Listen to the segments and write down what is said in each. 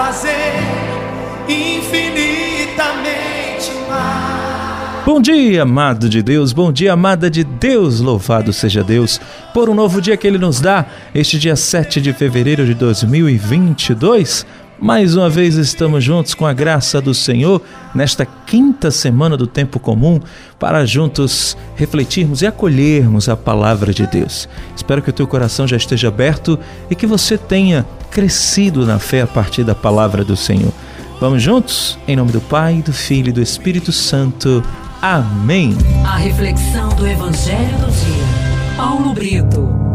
fazer infinitamente mais. Bom dia, amado de Deus, bom dia, amada de Deus, louvado seja Deus por um novo dia que Ele nos dá, este dia 7 de fevereiro de 2022. Mais uma vez estamos juntos com a graça do Senhor nesta quinta semana do tempo comum para juntos refletirmos e acolhermos a palavra de Deus. Espero que o teu coração já esteja aberto e que você tenha crescido na fé a partir da palavra do Senhor. Vamos juntos? Em nome do Pai, do Filho e do Espírito Santo. Amém. A reflexão do Evangelho do Dia. Paulo Brito.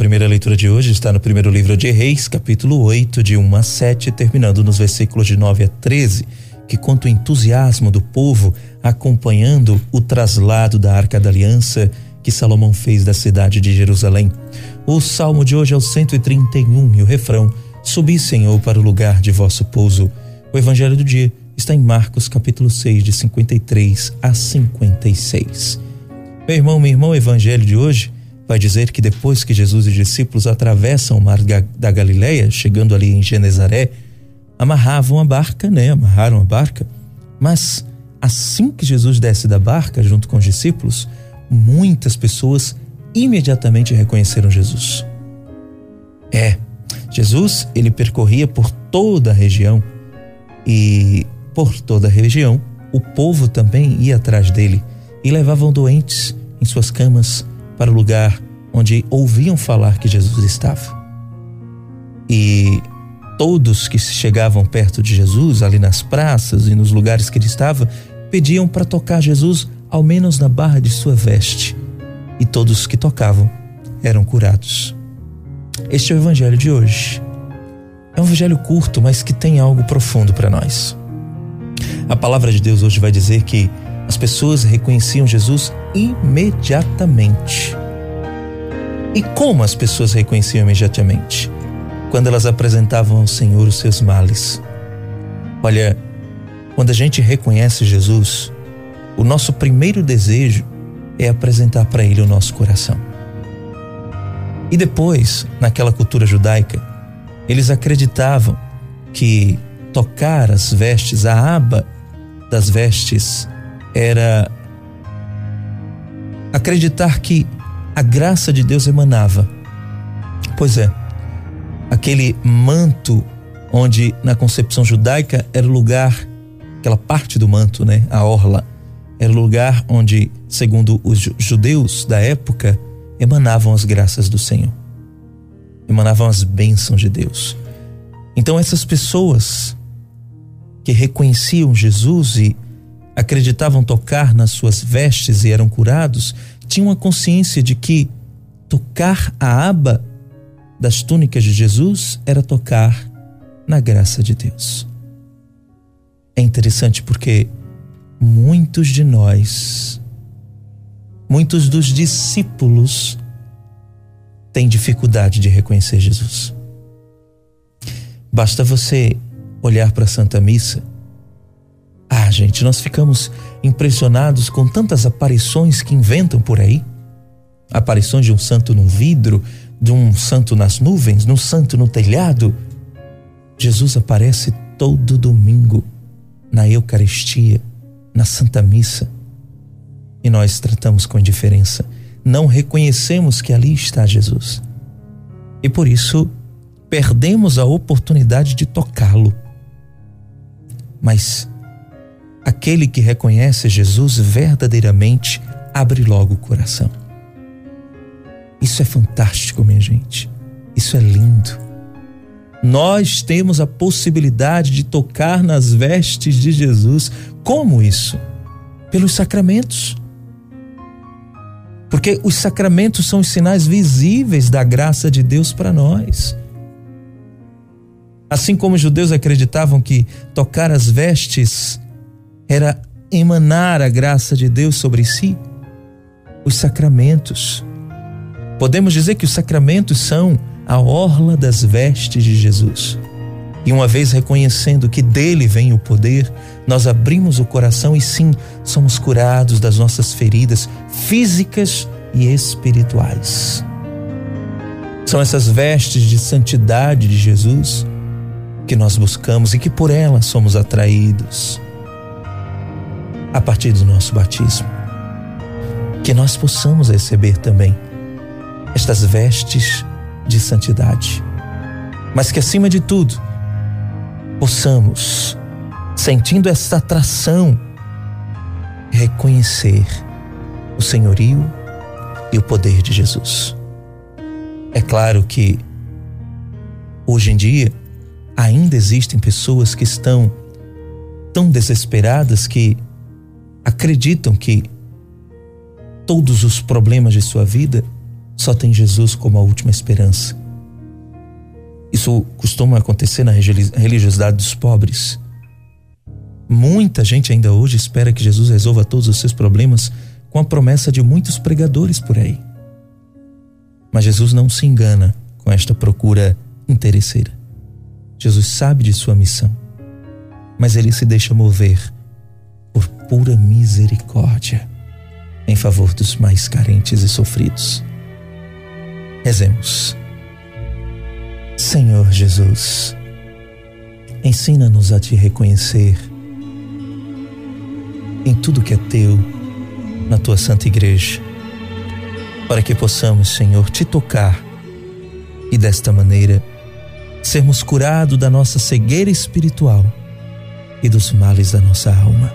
Primeira leitura de hoje está no primeiro livro de Reis, capítulo 8, de 1 a 7, terminando nos versículos de 9 a 13, que conta o entusiasmo do povo acompanhando o traslado da Arca da Aliança que Salomão fez da cidade de Jerusalém. O salmo de hoje é o 131 e o refrão: Subi, Senhor, para o lugar de vosso pouso. O evangelho do dia está em Marcos, capítulo 6, de 53 a 56. Meu irmão, meu irmão, o evangelho de hoje vai dizer que depois que Jesus e os discípulos atravessam o mar da Galileia, chegando ali em Genezaré, amarravam a barca, né? Amarraram a barca. Mas assim que Jesus desce da barca junto com os discípulos, muitas pessoas imediatamente reconheceram Jesus. É, Jesus, ele percorria por toda a região e por toda a região o povo também ia atrás dele e levavam doentes em suas camas para o lugar onde ouviam falar que Jesus estava. E todos que chegavam perto de Jesus, ali nas praças e nos lugares que ele estava, pediam para tocar Jesus ao menos na barra de sua veste. E todos que tocavam eram curados. Este é o evangelho de hoje. É um evangelho curto, mas que tem algo profundo para nós. A palavra de Deus hoje vai dizer que as pessoas reconheciam Jesus imediatamente. E como as pessoas reconheciam imediatamente? Quando elas apresentavam ao Senhor os seus males. Olha, quando a gente reconhece Jesus, o nosso primeiro desejo é apresentar para Ele o nosso coração. E depois, naquela cultura judaica, eles acreditavam que tocar as vestes, a aba das vestes era acreditar que a graça de Deus emanava. Pois é, aquele manto onde na concepção judaica era o lugar, aquela parte do manto, né, a orla, era o lugar onde, segundo os judeus da época, emanavam as graças do Senhor. Emanavam as bênçãos de Deus. Então essas pessoas que reconheciam Jesus e acreditavam tocar nas suas vestes e eram curados, tinham a consciência de que tocar a aba das túnicas de Jesus era tocar na graça de Deus. É interessante porque muitos de nós, muitos dos discípulos, têm dificuldade de reconhecer Jesus. Basta você olhar para a Santa Missa ah, gente, nós ficamos impressionados com tantas aparições que inventam por aí. Aparições de um santo num vidro, de um santo nas nuvens, de um santo no telhado. Jesus aparece todo domingo na Eucaristia, na Santa Missa. E nós tratamos com indiferença. Não reconhecemos que ali está Jesus. E por isso perdemos a oportunidade de tocá-lo. Mas Aquele que reconhece Jesus verdadeiramente abre logo o coração. Isso é fantástico, minha gente. Isso é lindo. Nós temos a possibilidade de tocar nas vestes de Jesus. Como isso? Pelos sacramentos. Porque os sacramentos são os sinais visíveis da graça de Deus para nós. Assim como os judeus acreditavam que tocar as vestes era emanar a graça de Deus sobre si. Os sacramentos. Podemos dizer que os sacramentos são a orla das vestes de Jesus. E uma vez reconhecendo que dele vem o poder, nós abrimos o coração e sim, somos curados das nossas feridas físicas e espirituais. São essas vestes de santidade de Jesus que nós buscamos e que por elas somos atraídos a partir do nosso batismo. Que nós possamos receber também estas vestes de santidade, mas que acima de tudo possamos, sentindo essa atração, reconhecer o senhorio e o poder de Jesus. É claro que hoje em dia ainda existem pessoas que estão tão desesperadas que acreditam que todos os problemas de sua vida só tem Jesus como a última esperança. Isso costuma acontecer na religiosidade dos pobres. Muita gente ainda hoje espera que Jesus resolva todos os seus problemas com a promessa de muitos pregadores por aí. Mas Jesus não se engana com esta procura interesseira. Jesus sabe de sua missão, mas ele se deixa mover por pura misericórdia em favor dos mais carentes e sofridos. Rezemos. Senhor Jesus, ensina-nos a te reconhecer em tudo que é teu, na tua santa igreja para que possamos, Senhor, te tocar e desta maneira sermos curados da nossa cegueira espiritual e dos males da nossa alma.